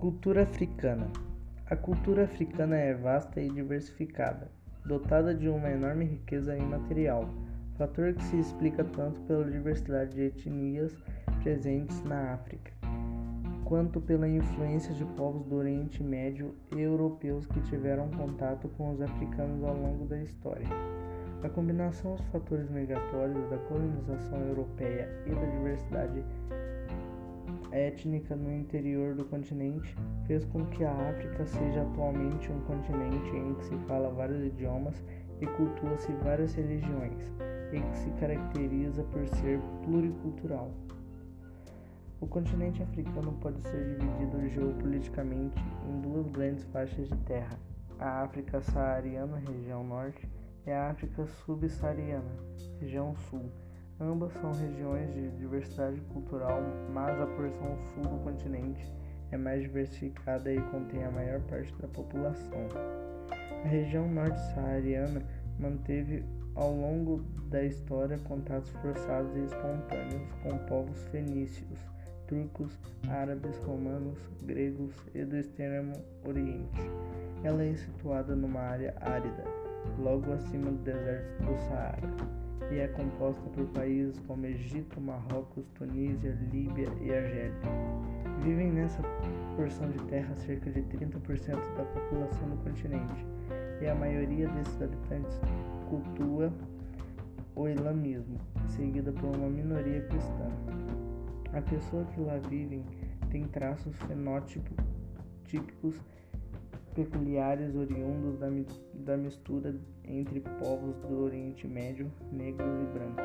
Cultura africana. A cultura africana é vasta e diversificada, dotada de uma enorme riqueza imaterial, fator que se explica tanto pela diversidade de etnias presentes na África, quanto pela influência de povos do Oriente Médio e europeus que tiveram contato com os africanos ao longo da história. A combinação dos fatores migratórios da colonização europeia e da diversidade étnica no interior do continente fez com que a África seja atualmente um continente em que se fala vários idiomas e cultua-se várias religiões, e que se caracteriza por ser pluricultural. O continente africano pode ser dividido geopoliticamente em duas grandes faixas de terra: a África saariana, região norte, e a África subsaariana, região sul. Ambas são regiões de diversidade cultural, mas a porção sul do continente é mais diversificada e contém a maior parte da população. A região norte-saariana manteve ao longo da história contatos forçados e espontâneos com povos fenícios, turcos, árabes, romanos, gregos e do extremo oriente. Ela é situada numa área árida, logo acima do deserto do Saara e é composta por países como Egito, Marrocos, Tunísia, Líbia e Argélia. Vivem nessa porção de terra cerca de 30% da população do continente, e a maioria desses habitantes cultua o islamismo, seguida por uma minoria cristã. A pessoa que lá vive tem traços fenótipos típicos peculiares oriundos da, da mistura entre povos do Oriente Médio, negros e brancos,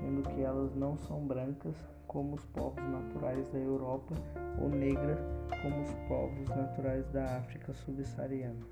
sendo que elas não são brancas como os povos naturais da Europa ou negras como os povos naturais da África subsaariana.